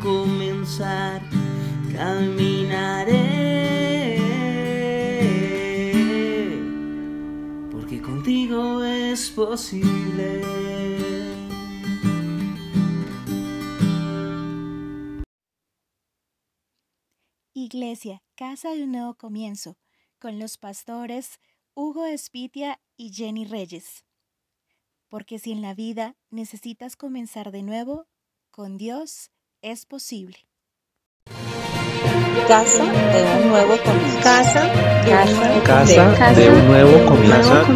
comenzar caminaré porque contigo es posible Iglesia, Casa de un Nuevo Comienzo, con los pastores Hugo Espitia y Jenny Reyes. Porque si en la vida necesitas comenzar de nuevo, con Dios es posible. Casa de un nuevo comienzo. Casa de un nuevo Casa de un nuevo comienzo.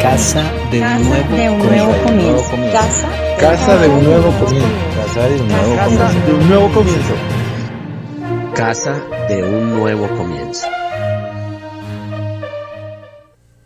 casa de un nuevo de un nuevo comienzo. Casa Casa de un nuevo comienzo. Casa de un nuevo comienzo. De un nuevo comienzo. Casa de un nuevo comienzo.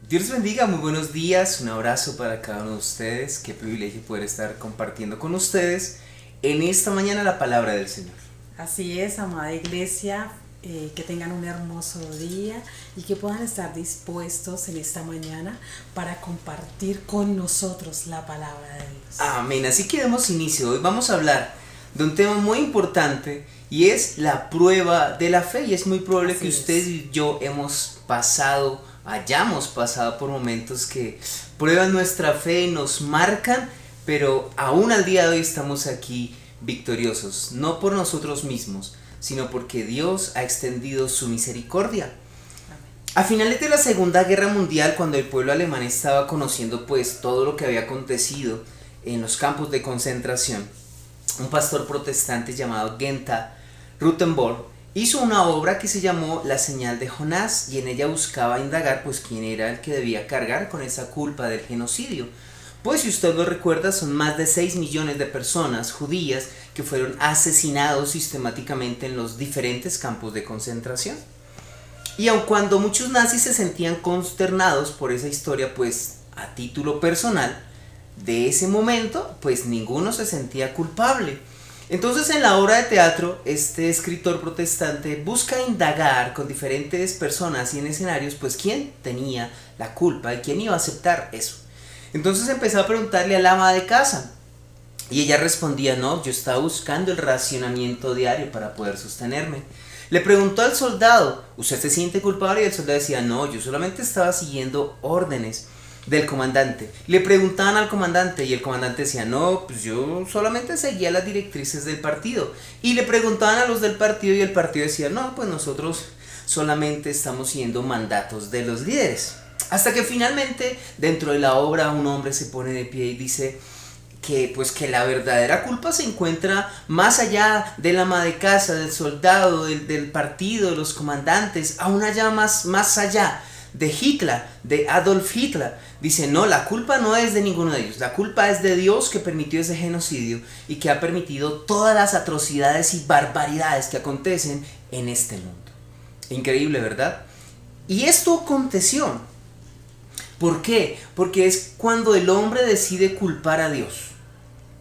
Dios les bendiga, muy buenos días, un abrazo para cada uno de ustedes, qué privilegio poder estar compartiendo con ustedes en esta mañana la palabra del Señor. Así es, amada iglesia, eh, que tengan un hermoso día y que puedan estar dispuestos en esta mañana para compartir con nosotros la palabra de Dios. Amén, así que demos inicio, hoy vamos a hablar de un tema muy importante y es la prueba de la fe y es muy probable Así que es. usted y yo hemos pasado, hayamos pasado por momentos que prueban nuestra fe, nos marcan, pero aún al día de hoy estamos aquí victoriosos, no por nosotros mismos, sino porque Dios ha extendido su misericordia. A finales de la Segunda Guerra Mundial, cuando el pueblo alemán estaba conociendo pues todo lo que había acontecido en los campos de concentración, un pastor protestante llamado Genta Rutenborg hizo una obra que se llamó La señal de Jonás y en ella buscaba indagar pues quién era el que debía cargar con esa culpa del genocidio. Pues si usted lo recuerda son más de 6 millones de personas judías que fueron asesinados sistemáticamente en los diferentes campos de concentración. Y aun cuando muchos nazis se sentían consternados por esa historia, pues a título personal, de ese momento, pues ninguno se sentía culpable. Entonces en la obra de teatro, este escritor protestante busca indagar con diferentes personas y en escenarios, pues quién tenía la culpa y quién iba a aceptar eso. Entonces empezó a preguntarle al ama de casa y ella respondía, no, yo estaba buscando el racionamiento diario para poder sostenerme. Le preguntó al soldado, ¿usted se siente culpable? Y el soldado decía, no, yo solamente estaba siguiendo órdenes del comandante. Le preguntaban al comandante y el comandante decía, no, pues yo solamente seguía las directrices del partido. Y le preguntaban a los del partido y el partido decía, no, pues nosotros solamente estamos siguiendo mandatos de los líderes. Hasta que finalmente dentro de la obra un hombre se pone de pie y dice, que pues que la verdadera culpa se encuentra más allá del ama de casa, del soldado, del, del partido, de los comandantes, aún allá más, más allá de Hitler, de Adolf Hitler. Dice, no, la culpa no es de ninguno de ellos, la culpa es de Dios que permitió ese genocidio y que ha permitido todas las atrocidades y barbaridades que acontecen en este mundo. Increíble, ¿verdad? Y esto aconteció. ¿Por qué? Porque es cuando el hombre decide culpar a Dios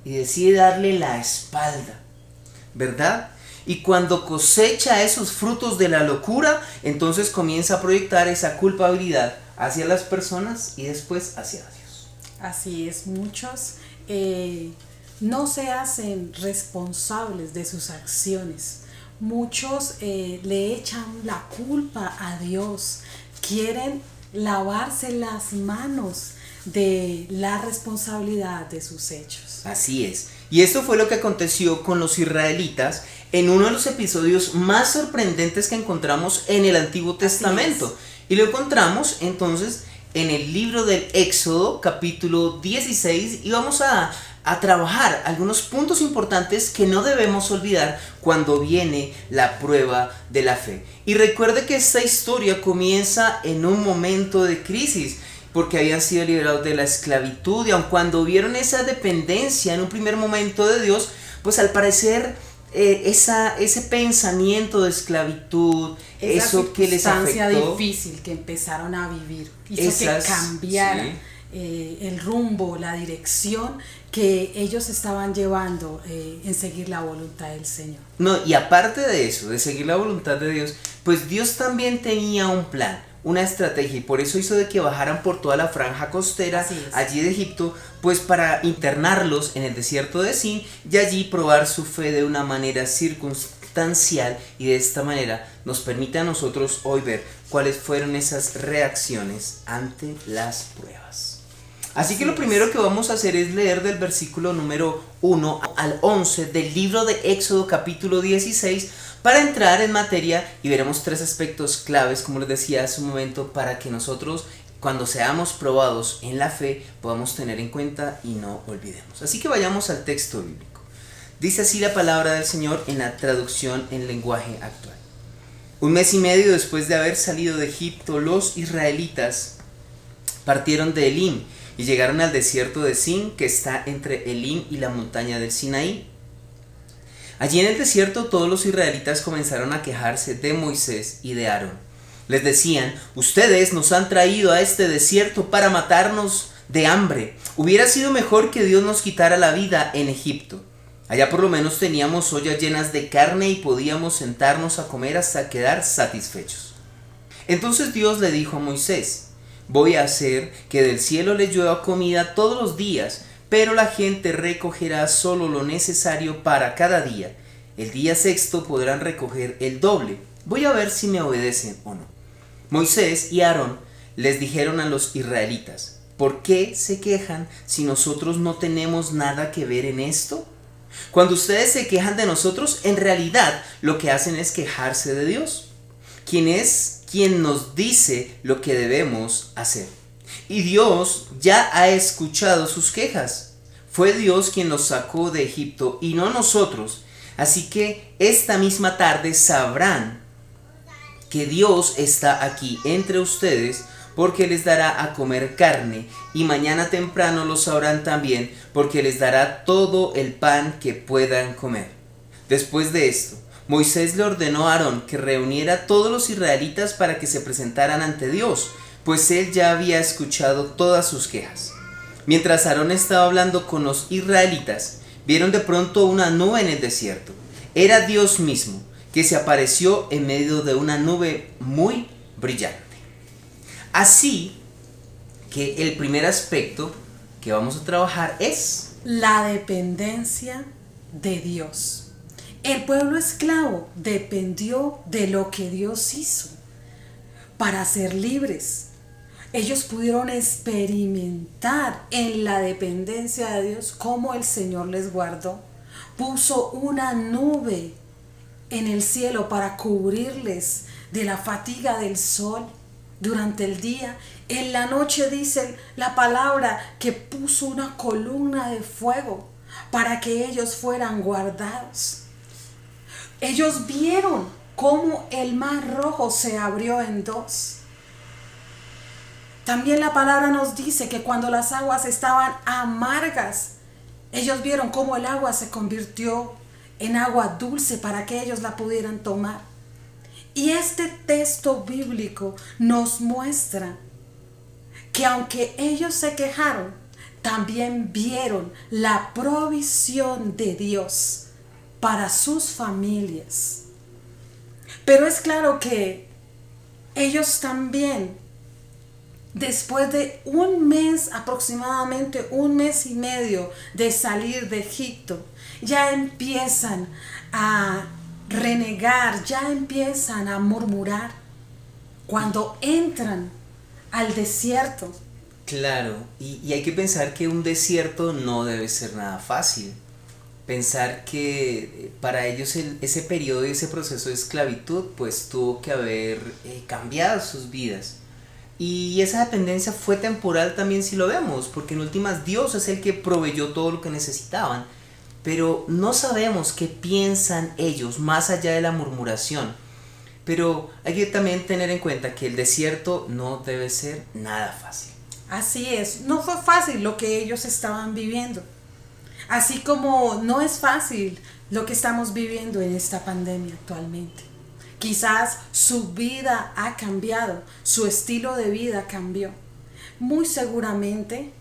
y decide darle la espalda, ¿verdad? Y cuando cosecha esos frutos de la locura, entonces comienza a proyectar esa culpabilidad hacia las personas y después hacia Dios. Así es, muchos eh, no se hacen responsables de sus acciones. Muchos eh, le echan la culpa a Dios. Quieren lavarse las manos de la responsabilidad de sus hechos. Así es. Y esto fue lo que aconteció con los israelitas en uno de los episodios más sorprendentes que encontramos en el Antiguo Testamento. Y lo encontramos entonces en el libro del Éxodo capítulo 16 y vamos a, a trabajar algunos puntos importantes que no debemos olvidar cuando viene la prueba de la fe. Y recuerde que esta historia comienza en un momento de crisis. porque habían sido liberados de la esclavitud y aun cuando vieron esa dependencia en un primer momento de Dios, pues al parecer eh, esa, ese pensamiento de esclavitud, Esa eso que les circunstancia afectó, difícil que empezaron a vivir hizo Esas, que cambiara sí. Eh, el rumbo, la dirección que ellos estaban llevando eh, en seguir la voluntad del Señor. No, y aparte de eso, de seguir la voluntad de Dios, pues Dios también tenía un plan, una estrategia, y por eso hizo de que bajaran por toda la franja costera allí de Egipto, pues para internarlos en el desierto de Sin y allí probar su fe de una manera circunstancial y de esta manera nos permite a nosotros hoy ver cuáles fueron esas reacciones ante las pruebas. Así que lo primero que vamos a hacer es leer del versículo número 1 al 11 del libro de Éxodo capítulo 16 para entrar en materia y veremos tres aspectos claves, como les decía hace un momento, para que nosotros cuando seamos probados en la fe podamos tener en cuenta y no olvidemos. Así que vayamos al texto bíblico. Dice así la palabra del Señor en la traducción en lenguaje actual. Un mes y medio después de haber salido de Egipto, los israelitas partieron de Elim y llegaron al desierto de Sin, que está entre Elim y la montaña del Sinaí. Allí en el desierto todos los israelitas comenzaron a quejarse de Moisés y de Aarón. Les decían, ustedes nos han traído a este desierto para matarnos de hambre. Hubiera sido mejor que Dios nos quitara la vida en Egipto. Allá por lo menos teníamos ollas llenas de carne y podíamos sentarnos a comer hasta quedar satisfechos. Entonces Dios le dijo a Moisés, voy a hacer que del cielo les llueva comida todos los días, pero la gente recogerá solo lo necesario para cada día. El día sexto podrán recoger el doble. Voy a ver si me obedecen o no. Moisés y Aarón les dijeron a los israelitas, ¿por qué se quejan si nosotros no tenemos nada que ver en esto? Cuando ustedes se quejan de nosotros, en realidad lo que hacen es quejarse de Dios, quien es quien nos dice lo que debemos hacer. Y Dios ya ha escuchado sus quejas. Fue Dios quien los sacó de Egipto y no nosotros. Así que esta misma tarde sabrán que Dios está aquí entre ustedes porque les dará a comer carne y mañana temprano lo sabrán también porque les dará todo el pan que puedan comer. Después de esto, Moisés le ordenó a Aarón que reuniera a todos los israelitas para que se presentaran ante Dios, pues él ya había escuchado todas sus quejas. Mientras Aarón estaba hablando con los israelitas, vieron de pronto una nube en el desierto. Era Dios mismo, que se apareció en medio de una nube muy brillante. Así que el primer aspecto que vamos a trabajar es La dependencia de Dios. El pueblo esclavo dependió de lo que Dios hizo para ser libres. Ellos pudieron experimentar en la dependencia de Dios cómo el Señor les guardó. Puso una nube en el cielo para cubrirles de la fatiga del sol durante el día. En la noche dice la palabra que puso una columna de fuego para que ellos fueran guardados. Ellos vieron cómo el mar rojo se abrió en dos. También la palabra nos dice que cuando las aguas estaban amargas, ellos vieron cómo el agua se convirtió en agua dulce para que ellos la pudieran tomar. Y este texto bíblico nos muestra que aunque ellos se quejaron, también vieron la provisión de Dios para sus familias. Pero es claro que ellos también, después de un mes aproximadamente, un mes y medio de salir de Egipto, ya empiezan a renegar, ya empiezan a murmurar. Cuando entran al desierto, Claro, y, hay que pensar que un desierto no debe ser nada fácil. Pensar que eh, para ellos el- ese periodo y ese proceso de esclavitud pues tuvo que haber eh, cambiado sus vidas. Y esa dependencia fue temporal también si lo vemos, porque en últimas Dios es el que proveyó todo lo que necesitaban. Pero no sabemos qué piensan ellos más allá de la murmuración. Pero hay que también tener en cuenta que el desierto no debe ser nada fácil. Así es, no fue fácil lo que ellos estaban viviendo. Así como no es fácil lo que estamos viviendo en esta pandemia actualmente. Quizás su vida ha cambiado, su estilo de vida cambió. Muy seguramente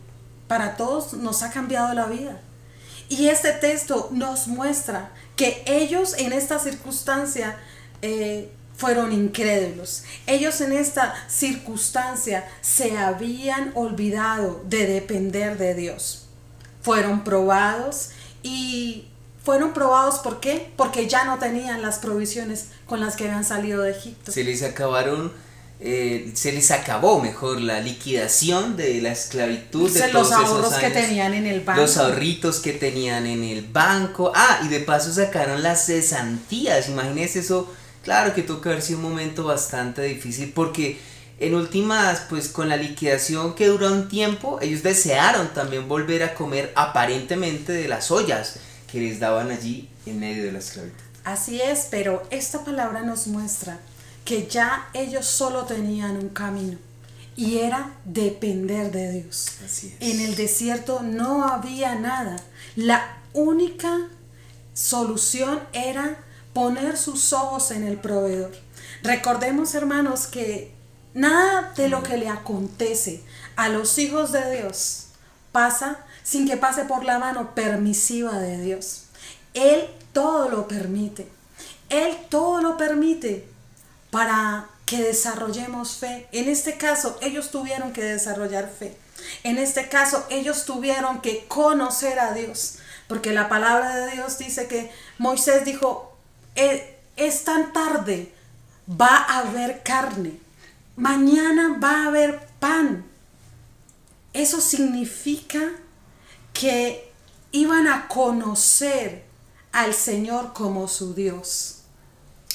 para todos nos ha cambiado la vida. Y este texto nos muestra que ellos en esta circunstancia eh, fueron incrédulos. Ellos en esta circunstancia se habían olvidado de depender de Dios. Fueron probados y fueron probados ¿por qué? Porque ya no tenían las provisiones con las que habían salido de Egipto. Se les acabaron eh, se les acabó mejor la liquidación de la esclavitud de los ahorros esos que tenían en el banco. Los ahorritos que tenían en el banco. Ah, y de paso sacaron las cesantías. Imagínense eso. Claro que tuvo que haber sido un momento bastante difícil porque en últimas, pues con la liquidación que duró un tiempo, ellos desearon también volver a comer aparentemente de las ollas que les daban allí en medio de la esclavitud. Así es, pero esta palabra nos muestra que ya ellos solo tenían un camino y era depender de Dios. Así es. En el desierto no había nada. La única solución era poner sus ojos en el proveedor. Recordemos, hermanos, que nada de lo que le acontece a los hijos de Dios pasa sin que pase por la mano permisiva de Dios. Él todo lo permite. Él todo lo permite para que desarrollemos fe. En este caso, ellos tuvieron que desarrollar fe. En este caso, ellos tuvieron que conocer a Dios. Porque la palabra de Dios dice que Moisés dijo, "Eh, es tan tarde, va a haber carne. Mañana va a haber pan. Eso significa que iban a conocer al Señor como su Dios.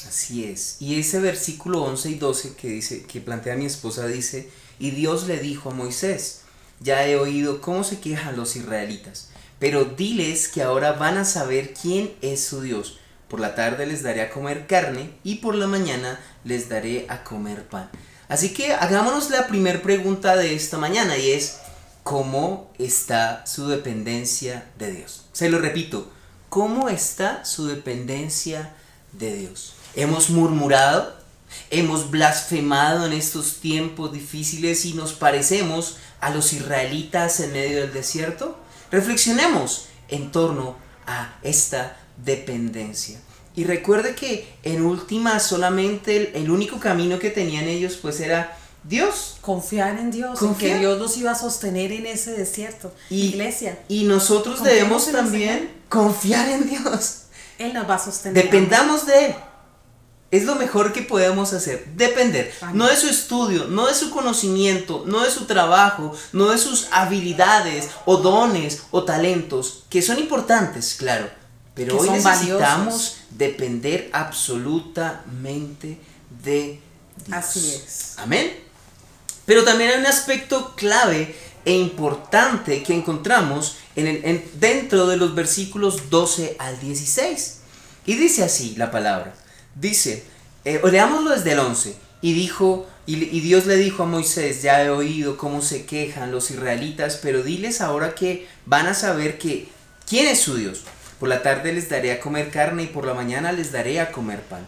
Así es. Y ese versículo 11 y 12 que dice que plantea mi esposa dice, "Y Dios le dijo a Moisés: Ya he oído cómo se quejan los israelitas, pero diles que ahora van a saber quién es su Dios. Por la tarde les daré a comer carne y por la mañana les daré a comer pan." Así que hagámonos la primera pregunta de esta mañana y es ¿cómo está su dependencia de Dios? Se lo repito, ¿cómo está su dependencia de Dios? Hemos murmurado, hemos blasfemado en estos tiempos difíciles y nos parecemos a los israelitas en medio del desierto. Reflexionemos en torno a esta dependencia. Y recuerde que en última solamente el, el único camino que tenían ellos pues era Dios. Confiar en Dios, Confiar. en que Dios los iba a sostener en ese desierto. Y, Iglesia, Y nosotros debemos también confiar en Dios. Él nos va a sostener. Dependamos de Él. Es lo mejor que podemos hacer. Depender. Amén. No de su estudio, no de su conocimiento, no de su trabajo, no de sus habilidades o dones o talentos, que son importantes, claro. Pero hoy necesitamos valiosos. depender absolutamente de Dios. Así es. Amén. Pero también hay un aspecto clave e importante que encontramos en el- en- dentro de los versículos 12 al 16. Y dice así la palabra. Dice, eh, leámoslo desde el 11. Y dijo, y, y Dios le dijo a Moisés, ya he oído cómo se quejan los israelitas, pero diles ahora que van a saber que quién es su Dios. Por la tarde les daré a comer carne y por la mañana les daré a comer pan.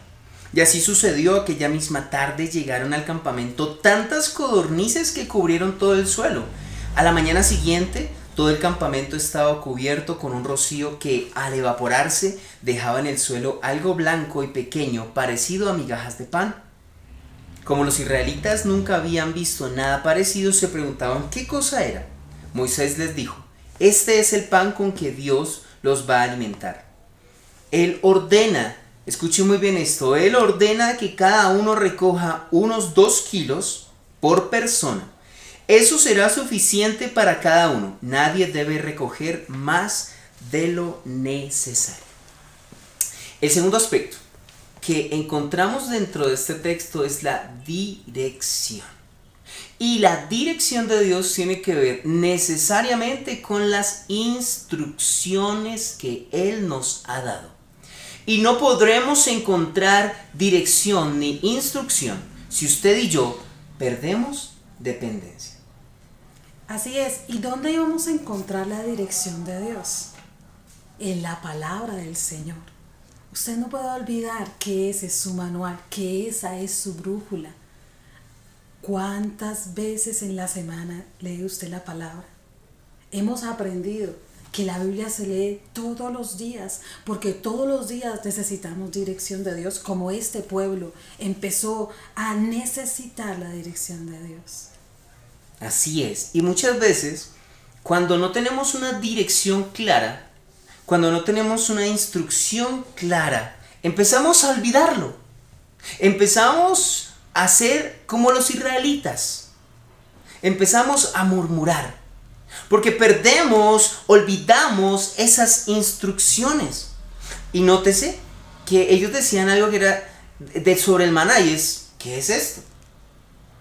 Y así sucedió aquella misma tarde llegaron al campamento tantas codornices que cubrieron todo el suelo. A la mañana siguiente todo el campamento estaba cubierto con un rocío que al evaporarse dejaba en el suelo algo blanco y pequeño parecido a migajas de pan. Como los israelitas nunca habían visto nada parecido, se preguntaban qué cosa era. Moisés les dijo, este es el pan con que Dios los va a alimentar. Él ordena, escuche muy bien esto, Él ordena que cada uno recoja unos dos kilos por persona. Eso será suficiente para cada uno. Nadie debe recoger más de lo necesario. El segundo aspecto que encontramos dentro de este texto es la dirección. Y la dirección de Dios tiene que ver necesariamente con las instrucciones que Él nos ha dado. Y no podremos encontrar dirección ni instrucción si usted y yo perdemos dependencia. Así es. ¿Y dónde íbamos a encontrar la dirección de Dios? En la palabra del Señor. Usted no puede olvidar que ese es su manual, que esa es su brújula. ¿Cuántas veces en la semana lee usted la palabra? Hemos aprendido que la Biblia se lee todos los días, porque todos los días necesitamos dirección de Dios, como este pueblo empezó a necesitar la dirección de Dios. Así es. Y muchas veces, cuando no tenemos una dirección clara, cuando no tenemos una instrucción clara, empezamos a olvidarlo. Empezamos a ser como los israelitas. Empezamos a murmurar. Porque perdemos, olvidamos esas instrucciones. Y nótese que ellos decían algo que era de, sobre el maná y es, ¿qué es esto?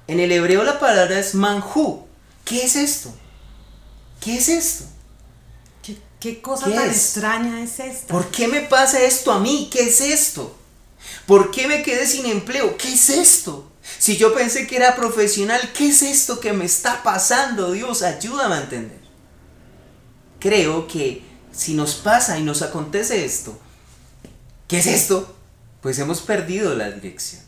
En el hebreo la palabra es manjú. ¿Qué es esto? ¿Qué es esto? ¿Qué, qué cosa ¿Qué tan es? extraña es esta? ¿Por qué me pasa esto a mí? ¿Qué es esto? ¿Por qué me quedé sin empleo? ¿Qué es esto? Si yo pensé que era profesional, ¿qué es esto que me está pasando? Dios, ayúdame a entender. Creo que si nos pasa y nos acontece esto, ¿qué es esto? Pues hemos perdido la dirección.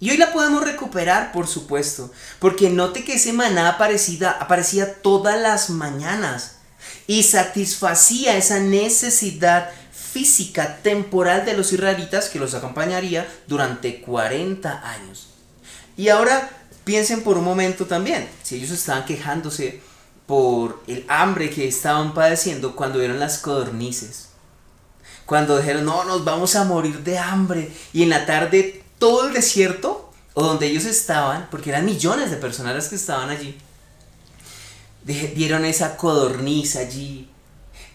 Y hoy la podemos recuperar, por supuesto, porque note que ese maná aparecida, aparecía todas las mañanas y satisfacía esa necesidad física temporal de los israelitas que los acompañaría durante 40 años. Y ahora piensen por un momento también, si ellos estaban quejándose por el hambre que estaban padeciendo cuando vieron las codornices. Cuando dijeron, no, nos vamos a morir de hambre. Y en la tarde todo el desierto, o donde ellos estaban, porque eran millones de personas las que estaban allí, vieron esa codorniz allí,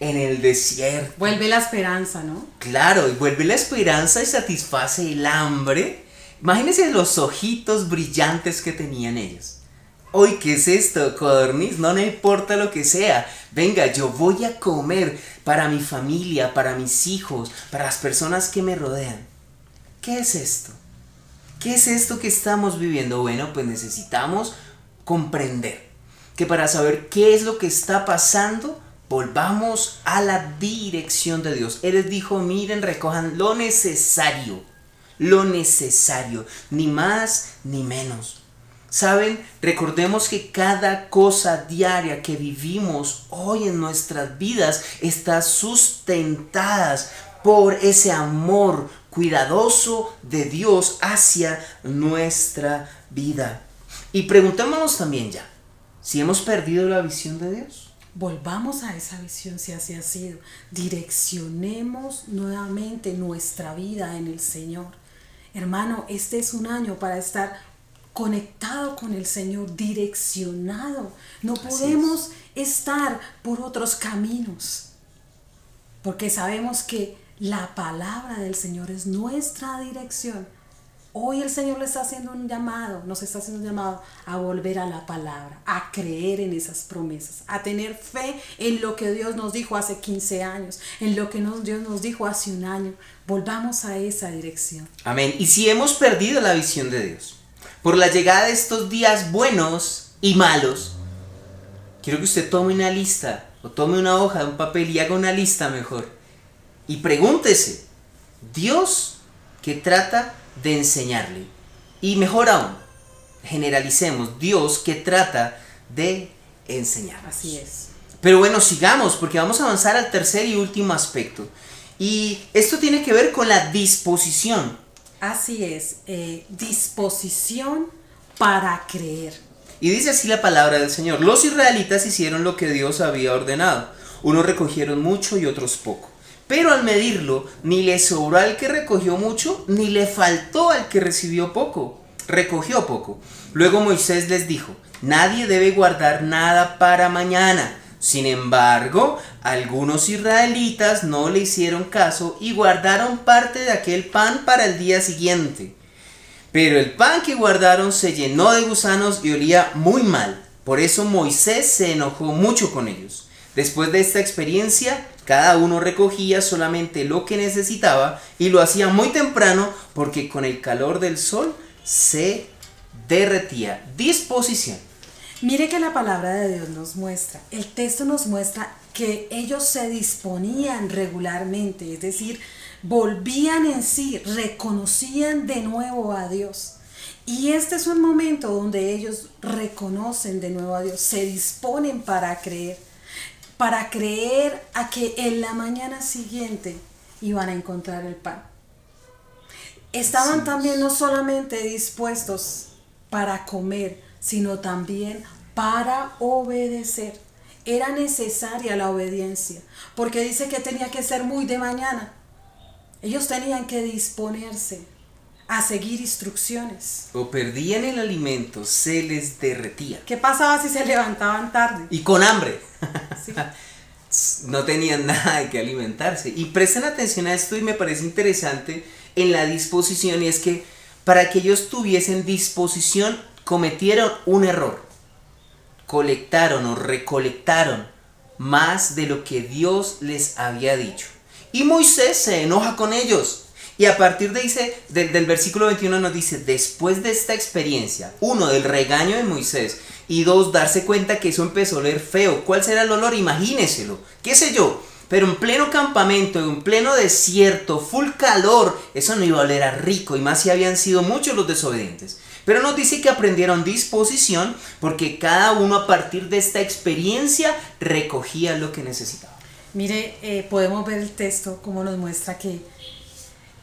en el desierto. Vuelve la esperanza, ¿no? Claro, y vuelve la esperanza y satisface el hambre. Imagínense los ojitos brillantes que tenían ellos. Hoy, ¿qué es esto? Codorniz, no me importa lo que sea. Venga, yo voy a comer para mi familia, para mis hijos, para las personas que me rodean. ¿Qué es esto? ¿Qué es esto que estamos viviendo? Bueno, pues necesitamos comprender que para saber qué es lo que está pasando, volvamos a la dirección de Dios. Él les dijo, miren, recojan lo necesario, lo necesario, ni más ni menos. Saben, recordemos que cada cosa diaria que vivimos hoy en nuestras vidas está sustentadas por ese amor cuidadoso de Dios hacia nuestra vida. Y preguntémonos también ya, si hemos perdido la visión de Dios. Volvamos a esa visión si así ha sido. Direccionemos nuevamente nuestra vida en el Señor. Hermano, este es un año para estar conectado con el Señor, direccionado. No Así podemos estar por otros caminos, porque sabemos que la palabra del Señor es nuestra dirección. Hoy el Señor le está haciendo un llamado, nos está haciendo un llamado a volver a la palabra, a creer en esas promesas, a tener fe en lo que Dios nos dijo hace 15 años, en lo que Dios nos dijo hace un año. Volvamos a esa dirección. Amén. Y si hemos perdido la visión de Dios por la llegada de estos días buenos y malos, quiero que usted tome una lista o tome una hoja, un papel y haga una lista mejor. Y pregúntese, Dios que trata de enseñarle. Y mejor aún, generalicemos, Dios que trata de enseñar. Así es. Pero bueno, sigamos porque vamos a avanzar al tercer y último aspecto. Y esto tiene que ver con la disposición. Así es. eh, disposición para creer. Y dice así la palabra del Señor. Los israelitas hicieron lo que Dios había ordenado. Unos recogieron mucho y otros poco. Pero al medirlo, ni le sobró al que recogió mucho, ni le faltó al que recibió poco. Recogió poco. Luego Moisés les dijo, nadie debe guardar nada para mañana. Sin embargo, algunos israelitas no le hicieron caso y guardaron parte de aquel pan para el día siguiente. Pero el pan que guardaron se llenó de gusanos y olía muy mal. Por eso Moisés se enojó mucho con ellos. Después de esta experiencia, cada uno recogía solamente lo que necesitaba y lo hacía muy temprano porque con el calor del sol se derretía. Disposición. Mire que la palabra de Dios nos muestra, el texto nos muestra que ellos se disponían regularmente, es decir, volvían en sí, reconocían de nuevo a Dios. Y este es un momento donde ellos reconocen de nuevo a Dios, se disponen para creer, para creer a que en la mañana siguiente iban a encontrar el pan. Estaban también no solamente dispuestos para comer, sino también para obedecer. Era necesaria la obediencia, porque dice que tenía que ser muy de mañana. Ellos tenían que disponerse a seguir instrucciones. O perdían el alimento, se les derretía. ¿Qué pasaba si se levantaban tarde? Y con hambre. Sí. no tenían nada de que alimentarse. Y presten atención a esto y me parece interesante en la disposición y es que para que ellos tuviesen disposición cometieron un error. Colectaron o recolectaron más de lo que Dios les había dicho. Y Moisés se enoja con ellos. Y a partir de dice, del, del versículo 21 nos dice, después de esta experiencia, uno, del regaño de Moisés, y dos, darse cuenta que eso empezó a oler feo. ¿Cuál será el olor? Imagíneselo. ¿Qué sé yo? Pero en pleno campamento, en pleno desierto, full calor, eso no iba a oler a rico, y más si habían sido muchos los desobedientes. Pero nos dice que aprendieron disposición porque cada uno a partir de esta experiencia recogía lo que necesitaba. Mire, eh, podemos ver el texto como nos muestra que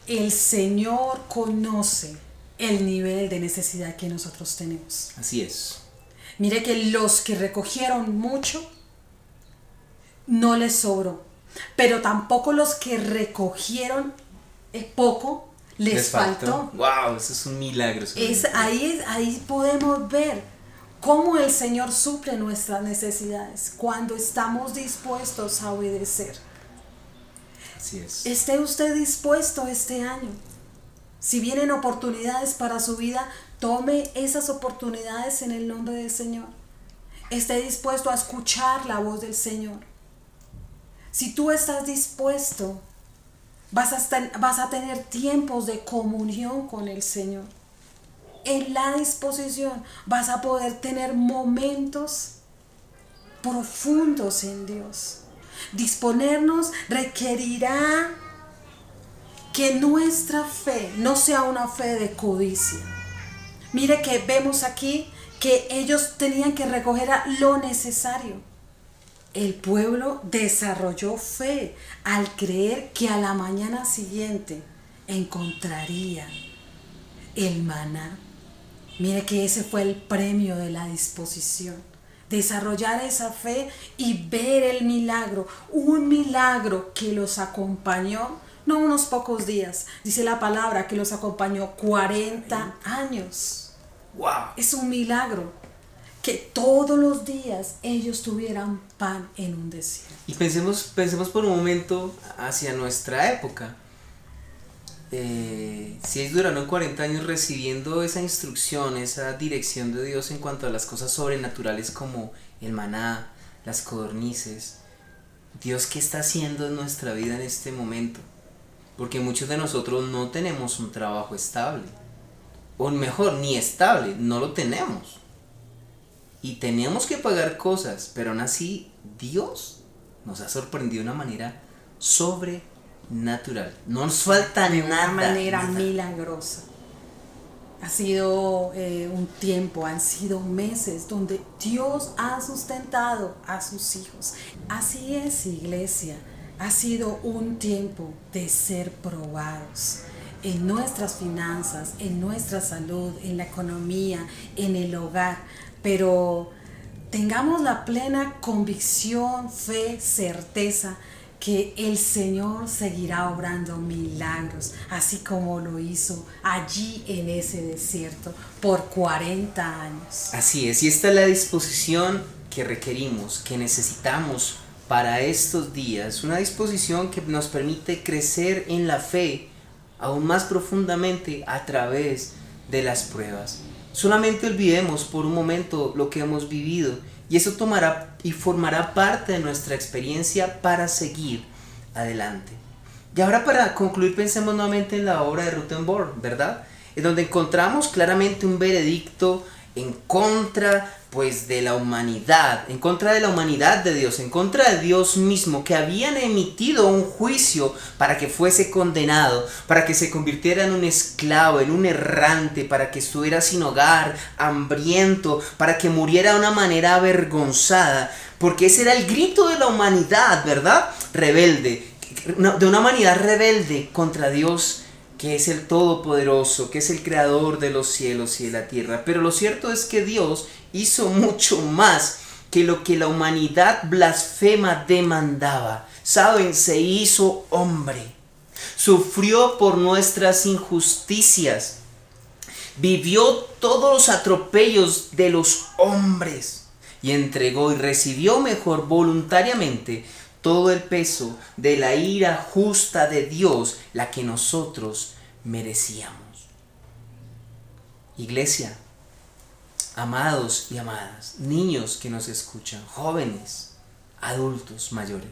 el Señor conoce el nivel de necesidad que nosotros tenemos. Así es. Mire que los que recogieron mucho no les sobró, pero tampoco los que recogieron eh, poco les, faltó. Wow, eso es un milagro. Es, ahí, ahí podemos ver cómo el Señor suple nuestras necesidades cuando estamos dispuestos a obedecer. Esté usted dispuesto este año. Si vienen oportunidades para su vida, tome esas oportunidades en el nombre del Señor. Esté dispuesto a escuchar la voz del Señor. Si tú estás dispuesto, vas a, vas a tener tiempos de comunión con el Señor. En la disposición vas a poder tener momentos profundos en Dios. Disponernos requerirá que nuestra fe no sea una fe de codicia. Mire que vemos aquí que ellos tenían que recoger lo necesario. El pueblo desarrolló fe al creer que a la mañana siguiente encontraría el maná. Mire que ese fue el premio de la disposición. Desarrollar esa fe y ver el milagro. Un milagro que los acompañó, no unos pocos días. Dice la palabra que los acompañó 40 años. Wow. Es un milagro que todos los días ellos tuvieran pan en un desierto. Y pensemos, pensemos por un momento hacia nuestra época. Eh, si ellos duraron 40 años recibiendo esa instrucción, esa dirección de Dios en cuanto a las cosas sobrenaturales como el maná, las codornices, Dios qué está haciendo en nuestra vida en este momento. Porque muchos de nosotros no tenemos un trabajo estable. O mejor, ni estable, no lo tenemos. Y tenemos que pagar cosas, pero aún así Dios nos ha sorprendido de una manera sobrenatural. No nos falta de nada. una manera nada. milagrosa. Ha sido eh, un tiempo, han sido meses donde Dios ha sustentado a sus hijos. Así es, iglesia. Ha sido un tiempo de ser probados en nuestras finanzas, en nuestra salud, en la economía, en el hogar. Pero tengamos la plena convicción, fe, certeza que el Señor seguirá obrando milagros, así como lo hizo allí en ese desierto por 40 años. Así es, y esta es la disposición que requerimos, que necesitamos para estos días. Una disposición que nos permite crecer en la fe aún más profundamente a través de las pruebas. Solamente olvidemos por un momento lo que hemos vivido y eso tomará y formará parte de nuestra experiencia para seguir adelante. Y ahora para concluir pensemos nuevamente en la obra de Rutenborg, ¿verdad? En donde encontramos claramente un veredicto en contra pues de la humanidad, en contra de la humanidad de Dios, en contra de Dios mismo, que habían emitido un juicio para que fuese condenado, para que se convirtiera en un esclavo, en un errante, para que estuviera sin hogar, hambriento, para que muriera de una manera avergonzada, porque ese era el grito de la humanidad, ¿verdad? Rebelde, de una humanidad rebelde contra Dios que es el Todopoderoso, que es el Creador de los cielos y de la tierra. Pero lo cierto es que Dios hizo mucho más que lo que la humanidad blasfema demandaba. Saben, se hizo hombre. Sufrió por nuestras injusticias. Vivió todos los atropellos de los hombres. Y entregó y recibió mejor voluntariamente todo el peso de la ira justa de Dios, la que nosotros merecíamos. Iglesia, amados y amadas, niños que nos escuchan, jóvenes, adultos mayores,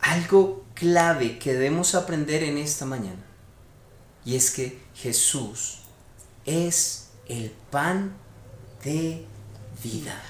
algo clave que debemos aprender en esta mañana, y es que Jesús es el pan de vida.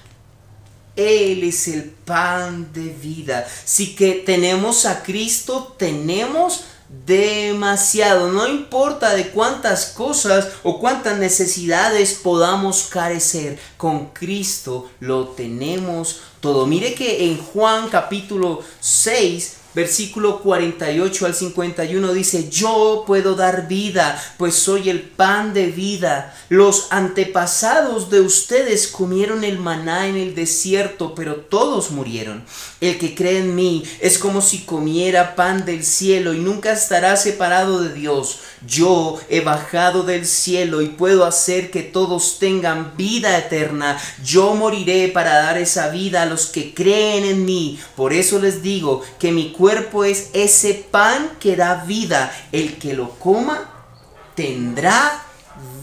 Él es el pan de vida. Si que tenemos a Cristo, tenemos demasiado. No importa de cuántas cosas o cuántas necesidades podamos carecer, con Cristo lo tenemos todo. Mire que en Juan capítulo 6 versículo 48 al 51 dice, yo puedo dar vida, pues soy el pan de vida. Los antepasados de ustedes comieron el maná en el desierto, pero todos murieron. El que cree en mí es como si comiera pan del cielo y nunca estará separado de Dios. Yo he bajado del cielo y puedo hacer que todos tengan vida eterna. Yo moriré para dar esa vida a los que creen en mí. Por eso les digo que mi cuerpo es ese pan que da vida. El que lo coma tendrá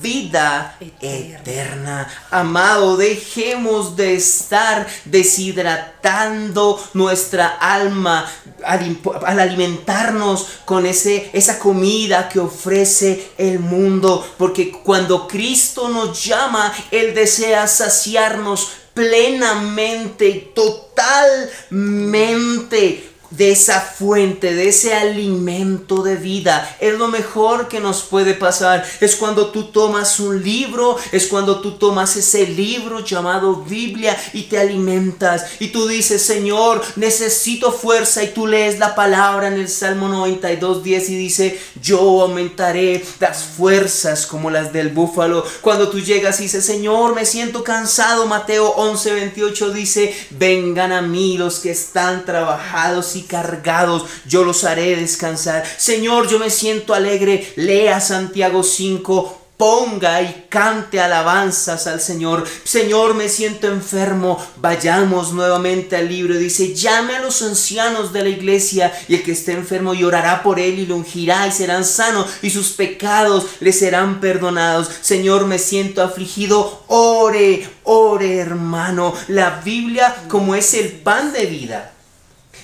vida eterna. Amado, dejemos de estar deshidratando nuestra alma al, alimentarnos con ese, esa comida que ofrece el mundo. Porque cuando Cristo nos llama, Él desea saciarnos plenamente, totalmente de esa fuente, de ese alimento de vida. Es lo mejor que nos puede pasar. Es cuando tú tomas un libro, es cuando tú tomas ese libro llamado Biblia y te alimentas. Y tú dices, Señor, necesito fuerza. Y tú lees la palabra en el Salmo 92, 10 y dice, yo aumentaré las fuerzas como las del búfalo. Cuando tú llegas y dices, Señor, me siento cansado. Mateo 11, 28 dice, vengan a mí los que están trabajados cargados, yo los haré descansar. Señor, yo me siento alegre. Lea Santiago 5, ponga y cante alabanzas al Señor. Señor, me siento enfermo. Vayamos nuevamente al libro. Dice, llame a los ancianos de la iglesia y el que esté enfermo llorará por él y lo ungirá y serán sanos y sus pecados le serán perdonados. Señor, me siento afligido. Ore, ore hermano. La Biblia como es el pan de vida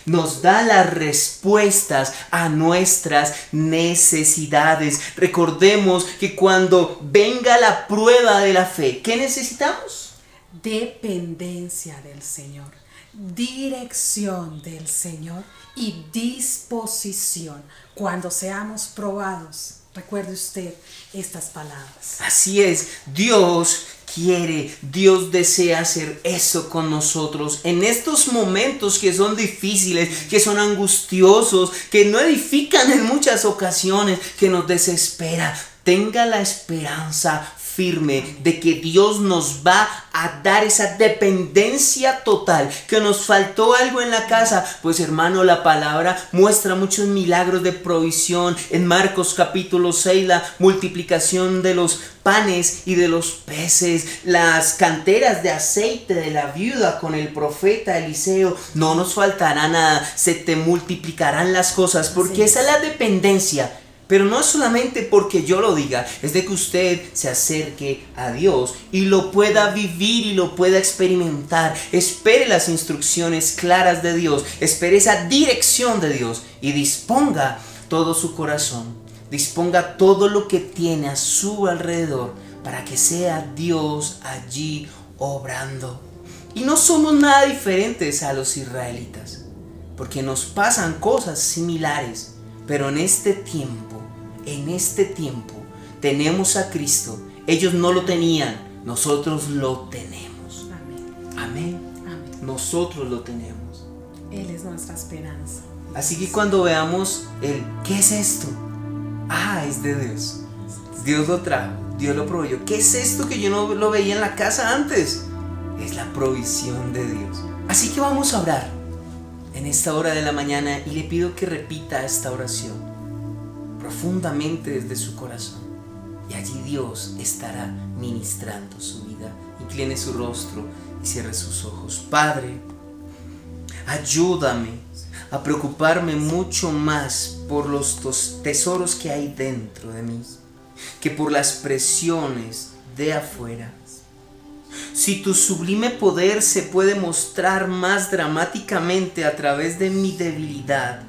nos da las respuestas a nuestras necesidades. Recordemos que cuando venga la prueba de la fe, ¿qué necesitamos? Dependencia del Señor, dirección del Señor y disposición cuando seamos probados. Recuerde usted estas palabras. Así es, Dios quiere, Dios desea hacer eso con nosotros en estos momentos que son difíciles, que son angustiosos, que no edifican en muchas ocasiones, que nos desespera. Tenga la esperanza firme de que Dios nos va a dar esa dependencia total, que nos faltó algo en la casa, pues hermano, la palabra muestra muchos milagros de provisión. En Marcos capítulo 6, la multiplicación de los panes y de los peces, las canteras de aceite de la viuda con el profeta Eliseo, no nos faltará nada, se te multiplicarán las cosas, porque esa es la dependencia pero no solamente porque yo lo diga, es de que usted se acerque a Dios y lo pueda vivir y lo pueda experimentar. Espere las instrucciones claras de Dios, espere esa dirección de Dios y disponga todo su corazón, disponga todo lo que tiene a su alrededor para que sea Dios allí obrando. Y no somos nada diferentes a los israelitas, porque nos pasan cosas similares, pero en este tiempo, en este tiempo, tenemos a Cristo. Ellos no lo tenían, nosotros lo tenemos. Amén. Amén. Amén. Nosotros lo tenemos. Él es nuestra esperanza. Así que cuando veamos el ¿qué es esto? Ah, es de Dios. Dios lo trajo, Dios lo proveyó. ¿Qué es esto que yo no lo veía en la casa antes? Es la provisión de Dios. Así que vamos a orar en esta hora de la mañana y le pido que repita esta oración profundamente desde su corazón. Y allí Dios estará ministrando su vida. Incline su rostro y cierre sus ojos. Padre, ayúdame a preocuparme mucho más por los tesoros que hay dentro de mí que por las presiones de afuera. Si tu sublime poder se puede mostrar más dramáticamente a través de mi debilidad,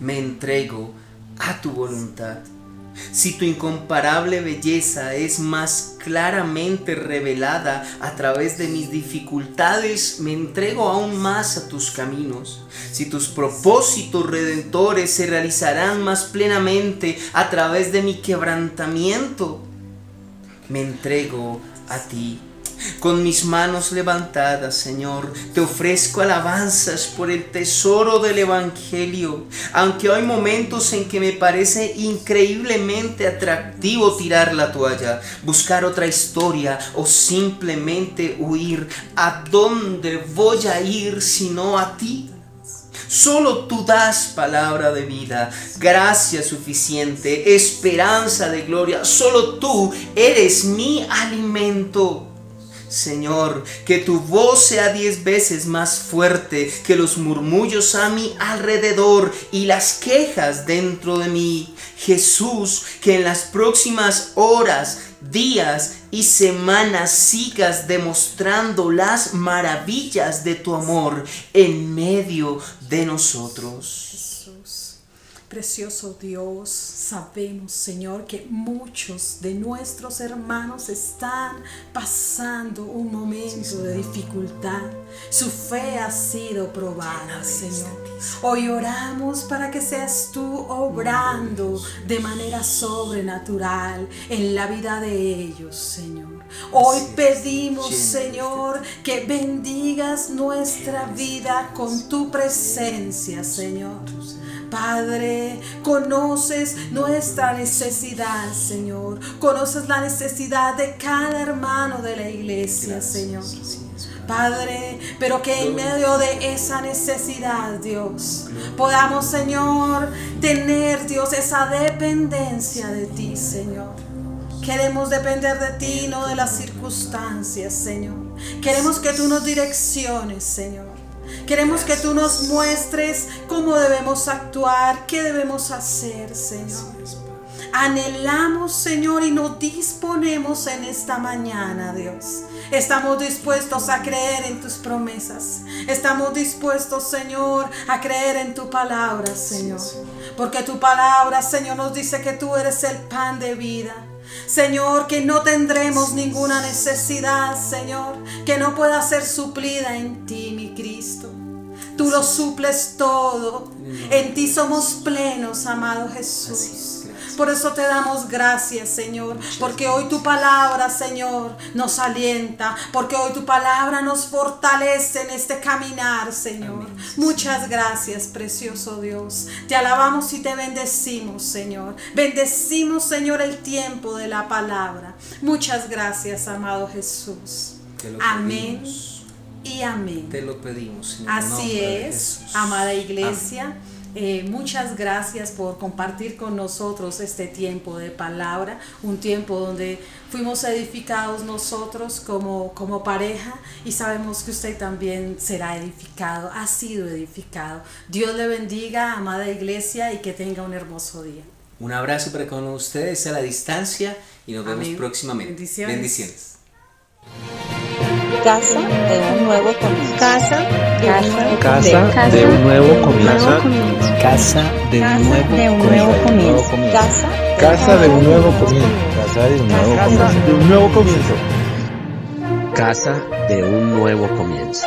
me entrego a tu voluntad. Si tu incomparable belleza es más claramente revelada a través de mis dificultades, me entrego aún más a tus caminos. Si tus propósitos redentores se realizarán más plenamente a través de mi quebrantamiento, me entrego a ti. Con mis manos levantadas, Señor, te ofrezco alabanzas por el tesoro del Evangelio. Aunque hay momentos en que me parece increíblemente atractivo tirar la toalla, buscar otra historia o simplemente huir, ¿a dónde voy a ir sino a ti? Solo tú das palabra de vida, gracia suficiente, esperanza de gloria. Solo tú eres mi alimento. Señor, que tu voz sea diez veces más fuerte que los murmullos a mi alrededor y las quejas dentro de mí. Jesús, que en las próximas horas, días y semanas sigas demostrando las maravillas de tu amor en medio de nosotros. Precioso Dios, sabemos, Señor, que muchos de nuestros hermanos están pasando un momento de dificultad. Su fe ha sido probada, Señor. Hoy oramos para que seas tú obrando de manera sobrenatural en la vida de ellos, Señor. Hoy pedimos, Señor, que bendigas nuestra vida con tu presencia, Señor. Padre, conoces nuestra necesidad, Señor. Conoces la necesidad de cada hermano de la iglesia, Señor. Padre, pero que en medio de esa necesidad, Dios, podamos, Señor, tener, Dios, esa dependencia de ti, Señor. Queremos depender de ti, no de las circunstancias, Señor. Queremos que tú nos direcciones, Señor. Queremos que tú nos muestres cómo debemos actuar, qué debemos hacer, Señor. Anhelamos, Señor, y nos disponemos en esta mañana, Dios. Estamos dispuestos a creer en tus promesas. Estamos dispuestos, Señor, a creer en tu palabra, Señor. Porque tu palabra, Señor, nos dice que tú eres el pan de vida. Señor, que no tendremos ninguna necesidad, Señor, que no pueda ser suplida en ti, mi Cristo. Tú lo suples todo. En ti somos plenos, amado Jesús. Por eso te damos gracias, Señor, porque hoy tu palabra, Señor, nos alienta, porque hoy tu palabra nos fortalece en este caminar, Señor. Muchas gracias, precioso Dios. Te alabamos y te bendecimos, Señor. Bendecimos, Señor, el tiempo de la palabra. Muchas gracias, amado Jesús. Amén pedimos. y amén. Te lo pedimos. en el Así de es, Jesús. amada iglesia. Eh, muchas gracias por compartir con nosotros este tiempo de palabra, un tiempo donde fuimos edificados nosotros como, como pareja y sabemos que usted también será edificado, ha sido edificado. Dios le bendiga, amada iglesia, y que tenga un hermoso día. Un abrazo para con ustedes a la distancia y nos vemos Amén. próximamente. Bendiciones. Bendiciones. Casa de un nuevo comienzo. Casa de un nuevo Casa de un nuevo comienzo. Casa de un nuevo comienzo. Casa Casa de un nuevo comienzo. Casa de un nuevo comienzo. De un nuevo comienzo. Casa de un nuevo comienzo.